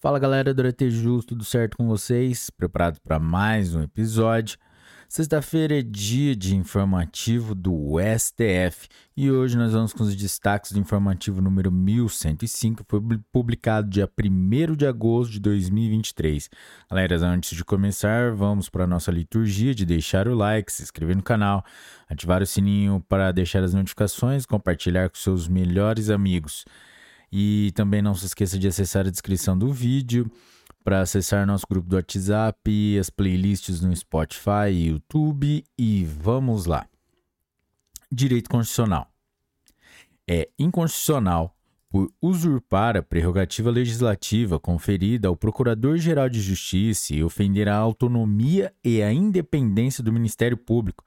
Fala galera do ET Justo, tudo certo com vocês? Preparado para mais um episódio? Sexta-feira é dia de informativo do STF e hoje nós vamos com os destaques do informativo número 1105, foi publicado dia 1 de agosto de 2023. Galera, antes de começar, vamos para a nossa liturgia de deixar o like, se inscrever no canal, ativar o sininho para deixar as notificações, compartilhar com seus melhores amigos. E também não se esqueça de acessar a descrição do vídeo para acessar nosso grupo do WhatsApp, as playlists no Spotify e YouTube. E vamos lá. Direito Constitucional. É inconstitucional por usurpar a prerrogativa legislativa conferida ao Procurador-Geral de Justiça e ofender a autonomia e a independência do Ministério Público.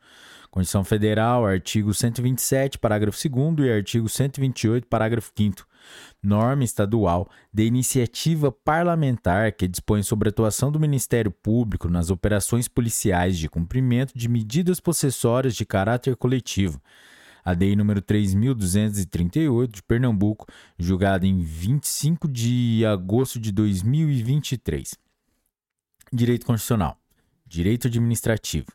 Constituição Federal, artigo 127, parágrafo 2 e artigo 128, parágrafo 5 norma estadual de iniciativa parlamentar que dispõe sobre a atuação do Ministério Público nas operações policiais de cumprimento de medidas possessórias de caráter coletivo. A DEI número 3238 de Pernambuco, julgada em 25 de agosto de 2023. Direito constitucional. Direito administrativo.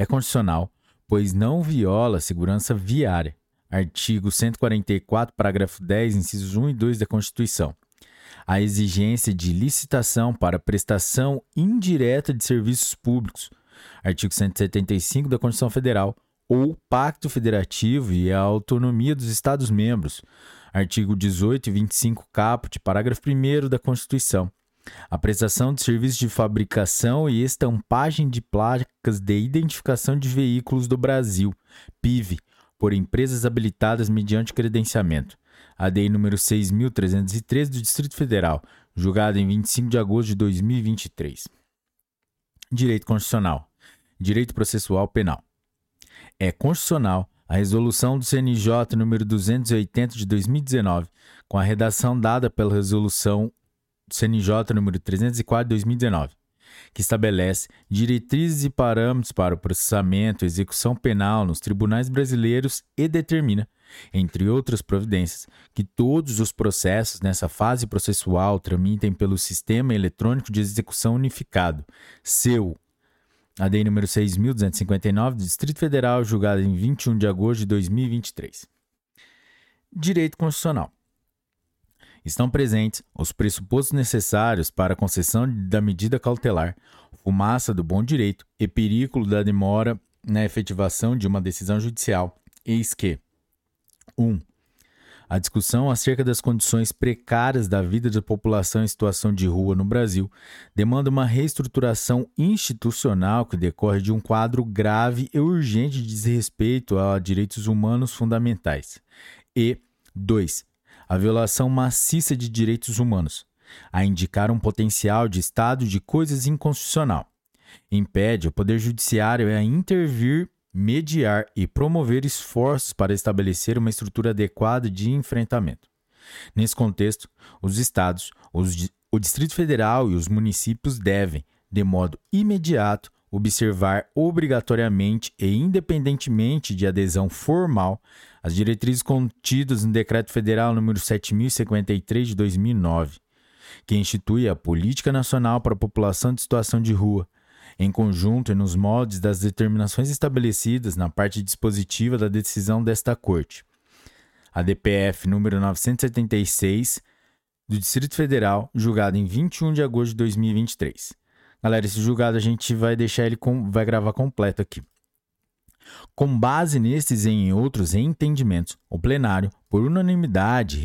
É constitucional, pois não viola a segurança viária, artigo 144, parágrafo 10, incisos 1 e 2 da Constituição. A exigência de licitação para prestação indireta de serviços públicos, artigo 175 da Constituição Federal, ou Pacto Federativo e a autonomia dos Estados-membros, artigo 18 e 25 caput, parágrafo 1 da Constituição. A prestação de serviços de fabricação e estampagem de placas de identificação de veículos do Brasil, PIV, por empresas habilitadas mediante credenciamento. ADI número 6.313 do Distrito Federal, julgado em 25 de agosto de 2023. Direito Constitucional. Direito Processual Penal. É constitucional a resolução do CNJ número 280 de 2019, com a redação dada pela resolução CNJ número 304 de 2019, que estabelece diretrizes e parâmetros para o processamento e execução penal nos tribunais brasileiros e determina, entre outras providências, que todos os processos nessa fase processual tramitem pelo Sistema Eletrônico de Execução Unificado, SEU, ADI número 6.259 do Distrito Federal, julgado em 21 de agosto de 2023. Direito Constitucional estão presentes os pressupostos necessários para a concessão da medida cautelar, fumaça do bom direito e perigo da demora na efetivação de uma decisão judicial. Eis que 1. Um, a discussão acerca das condições precárias da vida da população em situação de rua no Brasil demanda uma reestruturação institucional que decorre de um quadro grave e urgente de desrespeito a direitos humanos fundamentais. E 2 a violação maciça de direitos humanos, a indicar um potencial de estado de coisas inconstitucional. Impede o Poder Judiciário a intervir, mediar e promover esforços para estabelecer uma estrutura adequada de enfrentamento. Nesse contexto, os Estados, os, o Distrito Federal e os municípios devem, de modo imediato, observar obrigatoriamente e independentemente de adesão formal as diretrizes contidas no Decreto Federal número 7053 de 2009, que institui a Política Nacional para a População de Situação de Rua, em conjunto e nos moldes das determinações estabelecidas na parte dispositiva da decisão desta Corte. A DPF número 976 do Distrito Federal, julgada em 21 de agosto de 2023. Galera, esse julgado a gente vai deixar ele com, vai gravar completo aqui. Com base nestes e em outros entendimentos, o plenário, por unanimidade,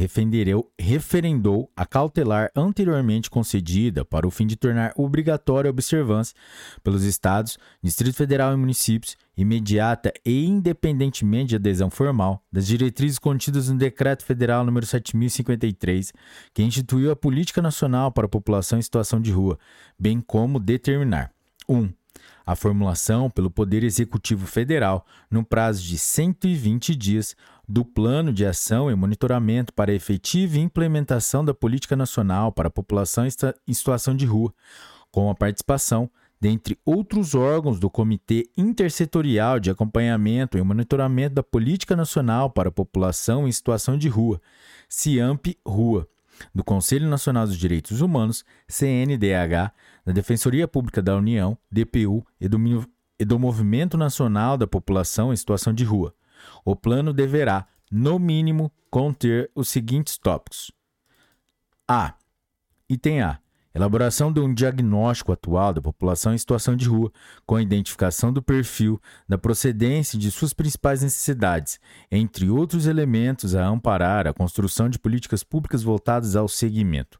referendou a cautelar anteriormente concedida para o fim de tornar obrigatória a observância pelos Estados, Distrito Federal e municípios, imediata e independentemente de adesão formal, das diretrizes contidas no Decreto Federal nº 7053, que instituiu a Política Nacional para a População em Situação de Rua, bem como determinar 1. Um, a formulação pelo Poder Executivo Federal, no prazo de 120 dias, do Plano de Ação e Monitoramento para a efetiva implementação da Política Nacional para a População em Situação de Rua, com a participação, dentre outros órgãos, do Comitê Intersetorial de Acompanhamento e Monitoramento da Política Nacional para a População em Situação de Rua, CIAMP-RUA do Conselho Nacional dos Direitos Humanos, CNDH, da Defensoria Pública da União, DPU, e do, e do Movimento Nacional da População em Situação de Rua. O plano deverá, no mínimo, conter os seguintes tópicos: A. Item A Elaboração de um diagnóstico atual da população em situação de rua, com a identificação do perfil, da procedência de suas principais necessidades, entre outros elementos a amparar a construção de políticas públicas voltadas ao segmento.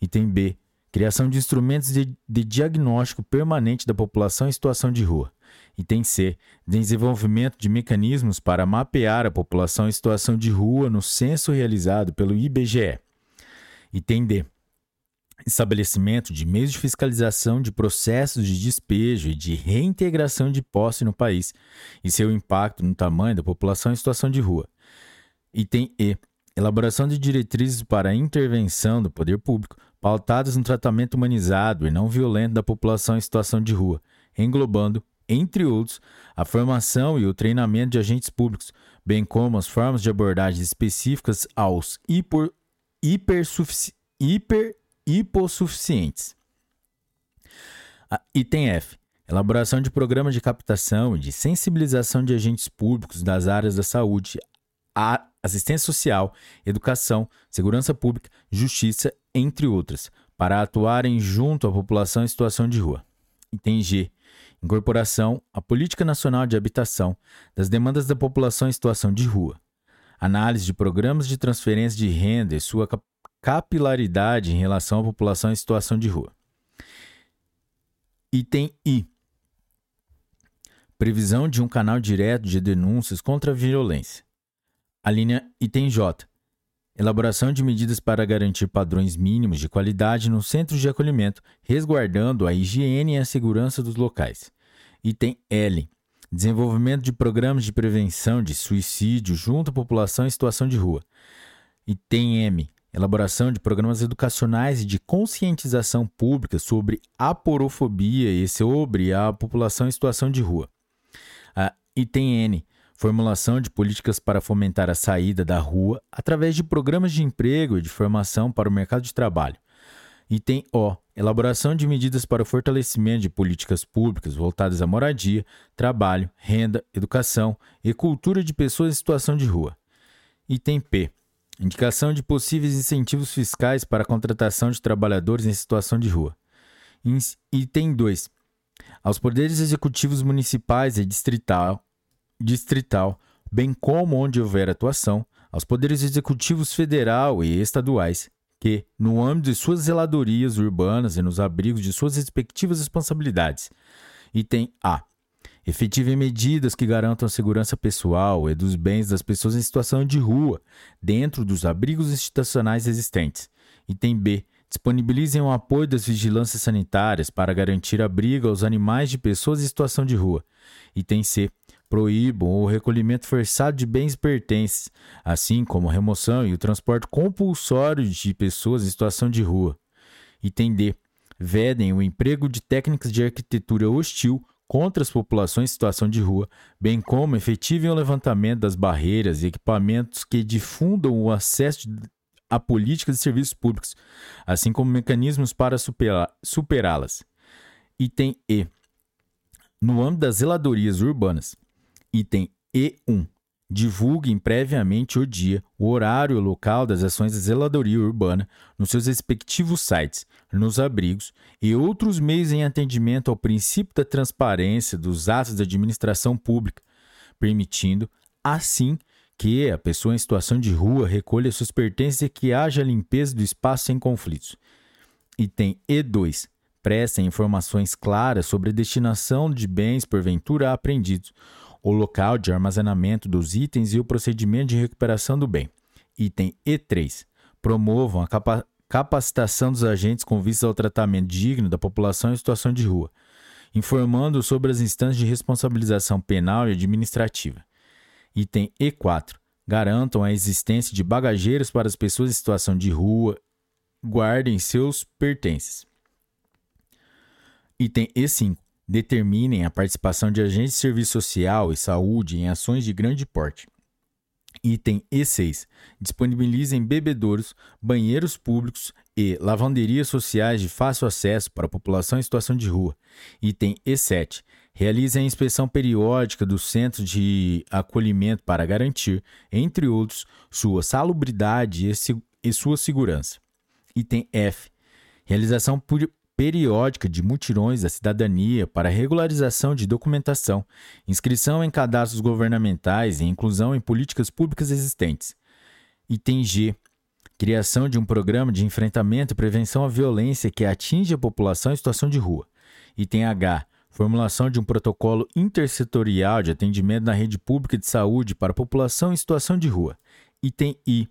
Item B. Criação de instrumentos de, de diagnóstico permanente da população em situação de rua. Item C. Desenvolvimento de mecanismos para mapear a população em situação de rua no censo realizado pelo IBGE. Item D estabelecimento de meios de fiscalização de processos de despejo e de reintegração de posse no país e seu impacto no tamanho da população em situação de rua. Item E. Elaboração de diretrizes para a intervenção do poder público pautadas no tratamento humanizado e não violento da população em situação de rua, englobando, entre outros, a formação e o treinamento de agentes públicos, bem como as formas de abordagem específicas aos hiper, hiper hipossuficientes. Item F. Elaboração de programas de captação e de sensibilização de agentes públicos das áreas da saúde, assistência social, educação, segurança pública, justiça, entre outras, para atuarem junto à população em situação de rua. Item G. Incorporação à Política Nacional de Habitação das demandas da população em situação de rua. Análise de programas de transferência de renda e sua capilaridade em relação à população em situação de rua. Item I. Previsão de um canal direto de denúncias contra a violência. A linha Item J. Elaboração de medidas para garantir padrões mínimos de qualidade nos centros de acolhimento, resguardando a higiene e a segurança dos locais. Item L. Desenvolvimento de programas de prevenção de suicídio junto à população em situação de rua. Item M elaboração de programas educacionais e de conscientização pública sobre a porofobia e sobre a população em situação de rua. A item N, formulação de políticas para fomentar a saída da rua através de programas de emprego e de formação para o mercado de trabalho. Item O, elaboração de medidas para o fortalecimento de políticas públicas voltadas à moradia, trabalho, renda, educação e cultura de pessoas em situação de rua. Item P, Indicação de possíveis incentivos fiscais para a contratação de trabalhadores em situação de rua. Item 2. Aos poderes executivos municipais e distrital, distrital, bem como onde houver atuação, aos poderes executivos federal e estaduais, que, no âmbito de suas zeladorias urbanas e nos abrigos de suas respectivas responsabilidades. Item A Efetivem medidas que garantam a segurança pessoal e dos bens das pessoas em situação de rua, dentro dos abrigos institucionais existentes. Item B. Disponibilizem o apoio das vigilâncias sanitárias para garantir abrigo aos animais de pessoas em situação de rua. Item C. Proíbam o recolhimento forçado de bens e pertences, assim como a remoção e o transporte compulsório de pessoas em situação de rua. Item D. Vedem o emprego de técnicas de arquitetura hostil contra as populações em situação de rua, bem como efetivem o levantamento das barreiras e equipamentos que difundam o acesso a políticas de serviços públicos, assim como mecanismos para superá-las. Item E. No âmbito das zeladorias urbanas. Item E1 divulguem previamente o dia, o horário e o local das ações da zeladoria urbana nos seus respectivos sites, nos abrigos e outros meios em atendimento ao princípio da transparência dos atos da administração pública, permitindo, assim, que a pessoa em situação de rua recolha seus pertences e que haja limpeza do espaço sem conflitos. Item E2. Prestem informações claras sobre a destinação de bens porventura apreendidos o local de armazenamento dos itens e o procedimento de recuperação do bem. Item E3. Promovam a capa capacitação dos agentes com vistas ao tratamento digno da população em situação de rua, informando sobre as instâncias de responsabilização penal e administrativa. Item E4. Garantam a existência de bagageiros para as pessoas em situação de rua, guardem seus pertences. Item E5 determinem a participação de agentes de serviço social e saúde em ações de grande porte. Item E6. Disponibilizem bebedouros, banheiros públicos e lavanderias sociais de fácil acesso para a população em situação de rua. Item E7. Realizem a inspeção periódica do centro de acolhimento para garantir, entre outros, sua salubridade e, sua segurança. Item F. Realização periódica de mutirões da cidadania para regularização de documentação, inscrição em cadastros governamentais e inclusão em políticas públicas existentes. Item G. Criação de um programa de enfrentamento e prevenção à violência que atinge a população em situação de rua. Item H. Formulação de um protocolo intersetorial de atendimento na rede pública de saúde para a população em situação de rua. Item I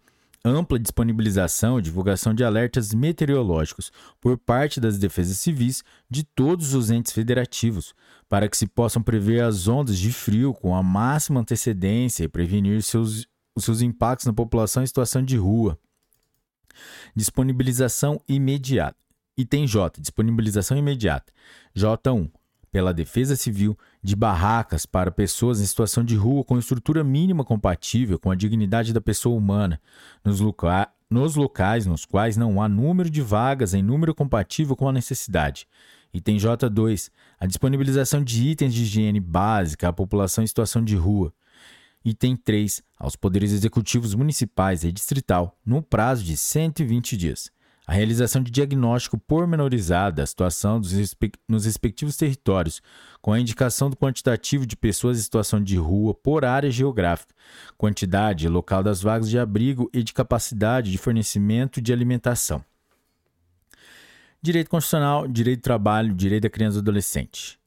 ampla disponibilização e divulgação de alertas meteorológicos por parte das defesas civis de todos os entes federativos, para que se possam prever as ondas de frio com a máxima antecedência e prevenir seus, os seus impactos na população em situação de rua. Disponibilização imediata. Item J. Disponibilização imediata. J1 pela Defesa Civil de barracas para pessoas em situação de rua com estrutura mínima compatível com a dignidade da pessoa humana, nos, loca nos locais nos quais não há número de vagas em número compatível com a necessidade. Item J2. A disponibilização de itens de higiene básica à população em situação de rua. Item 3. Aos poderes executivos municipais e distrital, no prazo de 120 dias a realização de diagnóstico pormenorizado da situação nos respectivos territórios, com a indicação do quantitativo de pessoas em situação de rua por área geográfica, quantidade e local das vagas de abrigo e de capacidade de fornecimento de alimentação. Direito constitucional, direito do trabalho, direito da criança e do adolescente.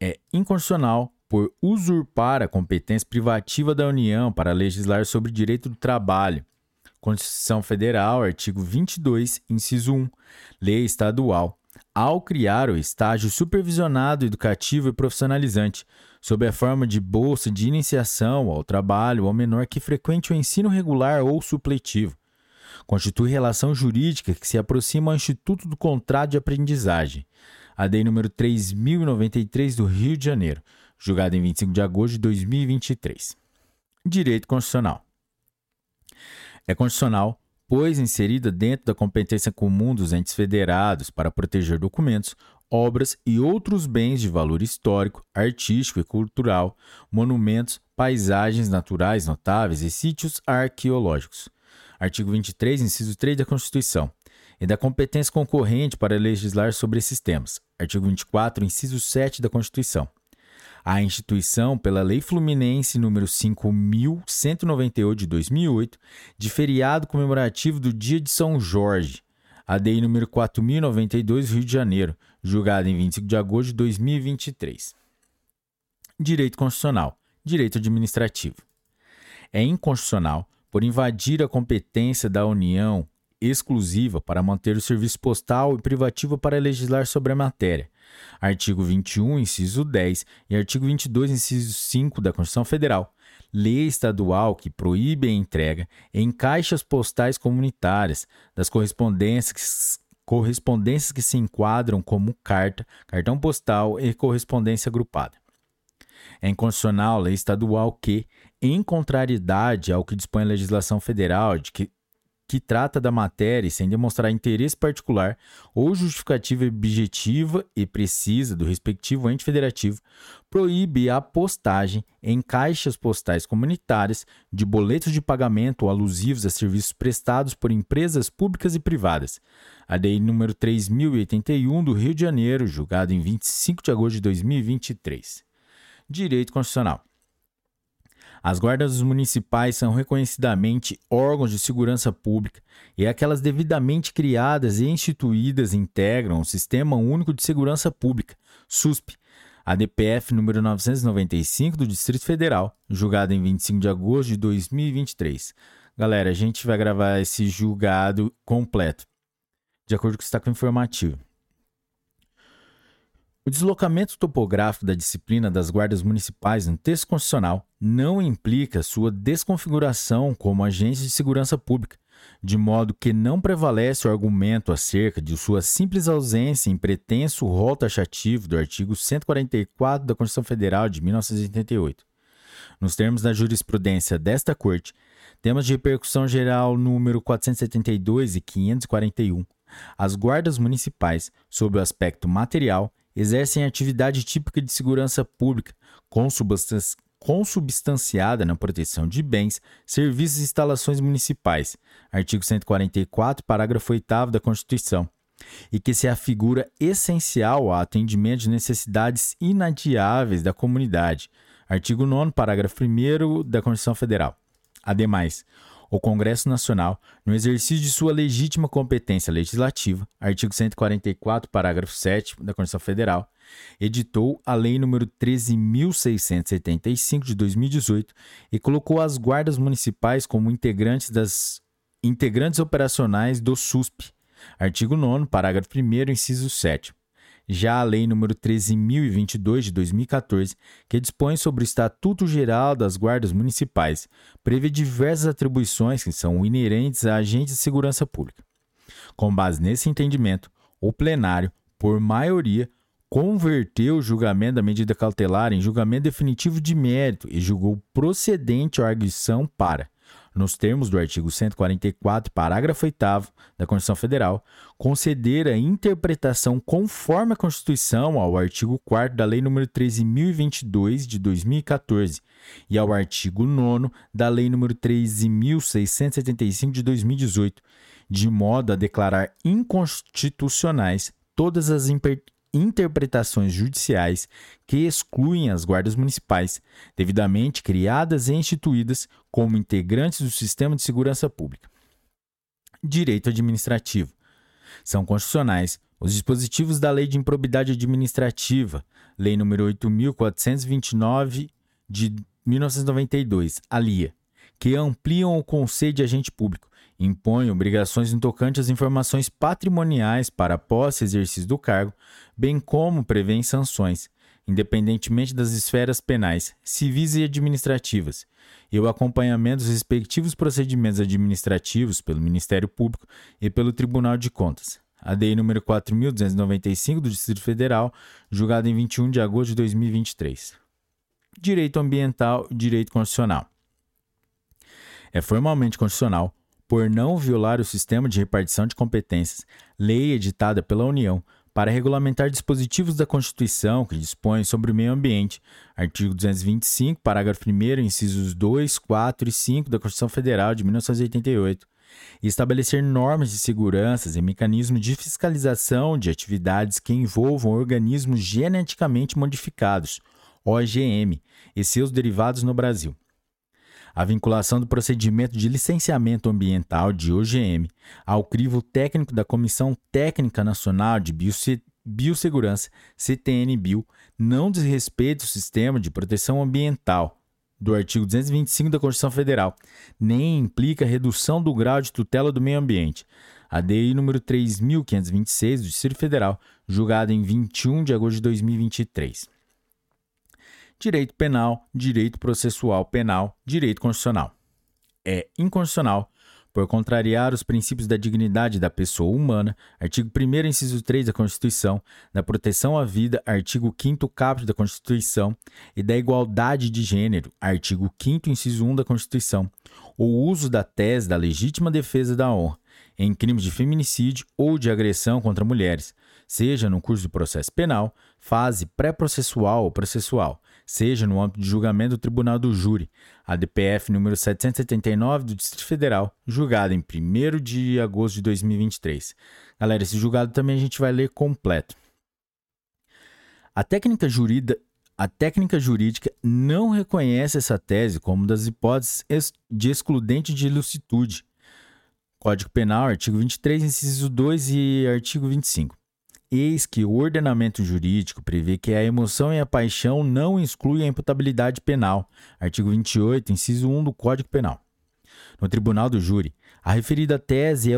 É inconstitucional por usurpar a competência privativa da União para legislar sobre direito do trabalho, Constituição Federal, artigo 22, inciso 1, lei estadual, ao criar o estágio supervisionado educativo e profissionalizante, sob a forma de bolsa de iniciação ao trabalho ao menor que frequente o ensino regular ou supletivo. Constitui relação jurídica que se aproxima ao Instituto do Contrato de Aprendizagem, a lei número 3093 do Rio de Janeiro, julgada em 25 de agosto de 2023. Direito Constitucional é constitucional, pois inserida dentro da competência comum dos entes federados para proteger documentos, obras e outros bens de valor histórico, artístico e cultural, monumentos, paisagens naturais notáveis e sítios arqueológicos. Artigo 23, inciso 3 da Constituição. E da competência concorrente para legislar sobre esses temas. Artigo 24, inciso 7 da Constituição a instituição pela Lei Fluminense número 5198 de 2008 de feriado comemorativo do Dia de São Jorge, a DEI número 4092 Rio de Janeiro, julgada em 25 de agosto de 2023. Direito constitucional, direito administrativo. É inconstitucional por invadir a competência da União exclusiva para manter o serviço postal e privativo para legislar sobre a matéria, Artigo 21, inciso 10 e artigo 22, inciso 5 da Constituição Federal. Lei estadual que proíbe a entrega em caixas postais comunitárias das correspondências correspondências que se enquadram como carta, cartão postal e correspondência agrupada. É inconstitucional lei estadual que, em contrariedade ao que dispõe a legislação federal de que que trata da matéria sem demonstrar interesse particular ou justificativa objetiva e precisa do respectivo ente federativo, proíbe a postagem em caixas postais comunitárias de boletos de pagamento alusivos a serviços prestados por empresas públicas e privadas. A lei número 3081 do Rio de Janeiro, julgado em 25 de agosto de 2023. Direito Constitucional. As guardas municipais são reconhecidamente órgãos de segurança pública e aquelas devidamente criadas e instituídas integram o Sistema Único de Segurança Pública, SUSP, ADPF número 995 do Distrito Federal, julgado em 25 de agosto de 2023. Galera, a gente vai gravar esse julgado completo, de acordo com o destaque informativo. O deslocamento topográfico da disciplina das guardas municipais no texto constitucional não implica sua desconfiguração como agência de segurança pública, de modo que não prevalece o argumento acerca de sua simples ausência em pretenso rol taxativo do artigo 144 da Constituição Federal de 1988. Nos termos da jurisprudência desta Corte, Temas de repercussão geral número 472 e 541. As guardas municipais, sob o aspecto material, exercem atividade típica de segurança pública, consubstanciada na proteção de bens, serviços e instalações municipais. Artigo 144, parágrafo 8 da Constituição. E que se afigura essencial ao atendimento de necessidades inadiáveis da comunidade. Artigo 9, parágrafo 1 da Constituição Federal. Ademais, o Congresso Nacional, no exercício de sua legítima competência legislativa, artigo 144, parágrafo 7 da Constituição Federal, editou a Lei nº 13.675 de 2018 e colocou as guardas municipais como integrantes das integrantes operacionais do SUSP. Artigo 9, parágrafo 1 inciso 7. Já a Lei nº 13.022 de 2014, que dispõe sobre o Estatuto Geral das Guardas Municipais, prevê diversas atribuições que são inerentes a agentes de segurança pública. Com base nesse entendimento, o plenário, por maioria, converteu o julgamento da medida cautelar em julgamento definitivo de mérito e julgou procedente a arguição para nos termos do artigo 144, parágrafo 8 da Constituição Federal, conceder a interpretação conforme a Constituição ao artigo 4 da Lei nº 13.022 de 2014 e ao artigo 9 da Lei nº 13.675 de 2018, de modo a declarar inconstitucionais todas as interpretações judiciais que excluem as guardas municipais, devidamente criadas e instituídas como integrantes do sistema de segurança pública. Direito administrativo. São constitucionais os dispositivos da Lei de Improbidade Administrativa, Lei nº 8429 de 1992, a LIA, que ampliam o conceito de agente público, impõe obrigações no tocante às informações patrimoniais para e exercício do cargo, bem como prevê sanções, independentemente das esferas penais, civis e administrativas, e o acompanhamento dos respectivos procedimentos administrativos pelo Ministério Público e pelo Tribunal de Contas. A DEI número 4.295 do Distrito Federal, julgada em 21 de agosto de 2023. Direito ambiental e direito constitucional. É formalmente constitucional por não violar o sistema de repartição de competências, lei editada pela União, para regulamentar dispositivos da Constituição que dispõem sobre o meio ambiente, artigo 225, parágrafo 1, incisos 2, 4 e 5 da Constituição Federal de 1988, e estabelecer normas de segurança e mecanismos de fiscalização de atividades que envolvam organismos geneticamente modificados, OGM, e seus derivados no Brasil a vinculação do procedimento de licenciamento ambiental de OGM ao crivo técnico da Comissão Técnica Nacional de Biossegurança, CTN-Bio, não desrespeita o sistema de proteção ambiental do artigo 225 da Constituição Federal, nem implica redução do grau de tutela do meio ambiente. A DI número 3526 do Distrito Federal, julgada em 21 de agosto de 2023 direito penal, direito processual penal, direito constitucional. É inconstitucional por contrariar os princípios da dignidade da pessoa humana, artigo 1 inciso 3 da Constituição, da proteção à vida, artigo 5 caput da Constituição, e da igualdade de gênero, artigo 5 inciso 1 da Constituição, o uso da tese da legítima defesa da honra em crimes de feminicídio ou de agressão contra mulheres, seja no curso do processo penal, fase pré-processual ou processual, seja no âmbito de julgamento do Tribunal do Júri, a DPF número 779 do Distrito Federal, julgada em 1 de agosto de 2023. Galera, esse julgado também a gente vai ler completo. A técnica jurídica a técnica jurídica não reconhece essa tese como das hipóteses de excludente de ilicitude. Código Penal, artigo 23, inciso 2 e artigo 25. Eis que o ordenamento jurídico prevê que a emoção e a paixão não excluem a imputabilidade penal. Artigo 28, inciso 1 do Código Penal. No tribunal do júri, a referida tese é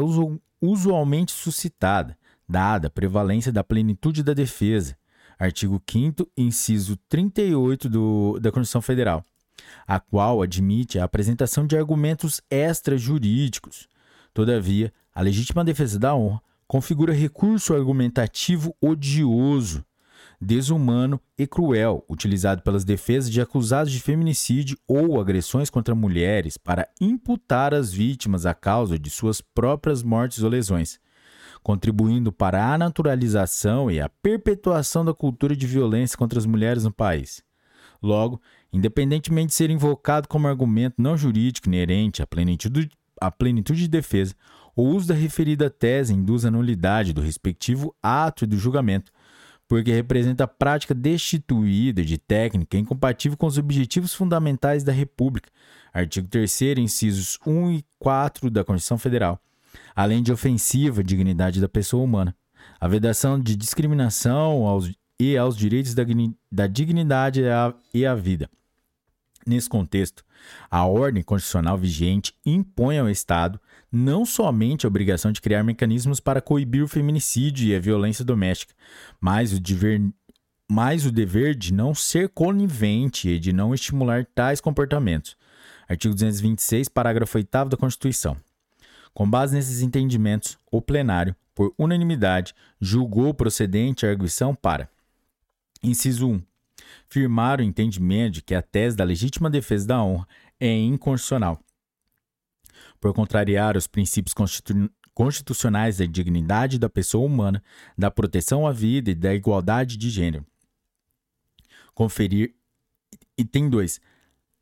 usualmente suscitada, dada a prevalência da plenitude da defesa. Artigo 5 inciso 38 do, da Constituição Federal, a qual admite a apresentação de argumentos extrajurídicos. Todavia, a legítima defesa da honra configura recurso argumentativo odioso, desumano e cruel utilizado pelas defesas de acusados de feminicídio ou agressões contra mulheres para imputar as vítimas a causa de suas próprias mortes ou lesões, contribuindo para a naturalização e a perpetuação da cultura de violência contra as mulheres no país. Logo, independentemente de ser invocado como argumento não jurídico inerente à plenitude, à plenitude de defesa, o uso da referida tese induz a nulidade do respectivo ato do julgamento, porque representa a prática destituída de técnica incompatível com os objetivos fundamentais da República, artigo 3 incisos 1 e 4 da Constituição Federal, além de ofensiva à dignidade da pessoa humana. A vedação de discriminação aos, e aos direitos da, da dignidade e e à vida. Nesse contexto, a ordem constitucional vigente impõe ao Estado não somente a obrigação de criar mecanismos para coibir o feminicídio e a violência doméstica, mas o dever, mas o dever de não ser conivente e de não estimular tais comportamentos. Artigo 226, parágrafo 8 da Constituição. Com base nesses entendimentos, o plenário, por unanimidade, julgou procedente a arguição para: inciso 1. Firmar o entendimento de que a tese da legítima defesa da honra é inconstitucional por contrariar os princípios constitu constitucionais da dignidade da pessoa humana, da proteção à vida e da igualdade de gênero. Conferir. E tem dois.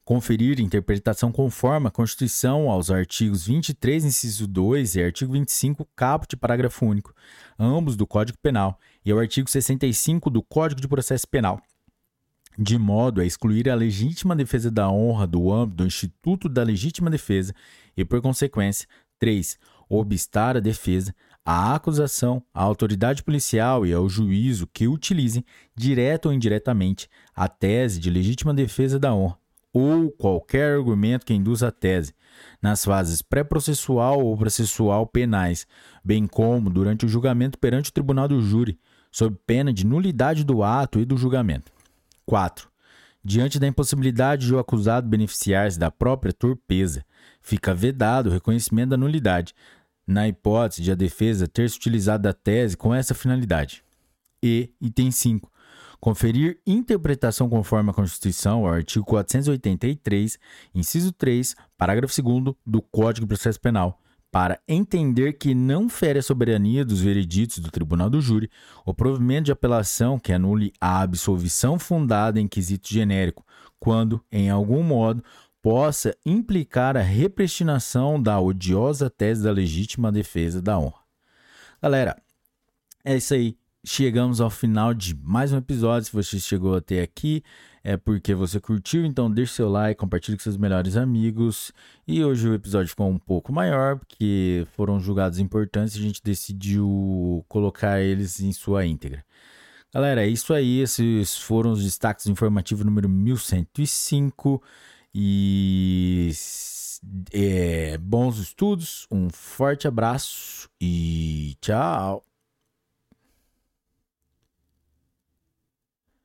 Conferir interpretação conforme a Constituição aos artigos 23, inciso 2 e artigo 25, caput, parágrafo único, ambos do Código Penal, e ao artigo 65 do Código de Processo Penal de modo a excluir a legítima defesa da honra do âmbito do Instituto da Legítima Defesa e, por consequência, 3. Obstar a defesa, a acusação, a autoridade policial e ao juízo que utilizem, direta ou indiretamente, a tese de legítima defesa da honra ou qualquer argumento que induza a tese, nas fases pré-processual ou processual penais, bem como durante o julgamento perante o tribunal do júri, sob pena de nulidade do ato e do julgamento. 4. Diante da impossibilidade de o acusado beneficiar-se da própria torpeza, fica vedado o reconhecimento da nulidade, na hipótese de a defesa ter se utilizado da tese com essa finalidade. E, item 5. Conferir interpretação conforme a Constituição ao artigo 483, inciso 3, parágrafo 2 do Código de Processo Penal, para entender que não fere a soberania dos vereditos do tribunal do júri o provimento de apelação que anule a absolvição fundada em quesito genérico, quando, em algum modo, possa implicar a repristinação da odiosa tese da legítima defesa da honra. Galera, é isso aí. Chegamos ao final de mais um episódio. Se você chegou até aqui, é porque você curtiu, então deixe seu like, compartilhe com seus melhores amigos. E hoje o episódio ficou um pouco maior, porque foram julgados importantes e a gente decidiu colocar eles em sua íntegra. Galera, é isso aí. Esses foram os destaques informativos número 1105. E é, bons estudos, um forte abraço e tchau!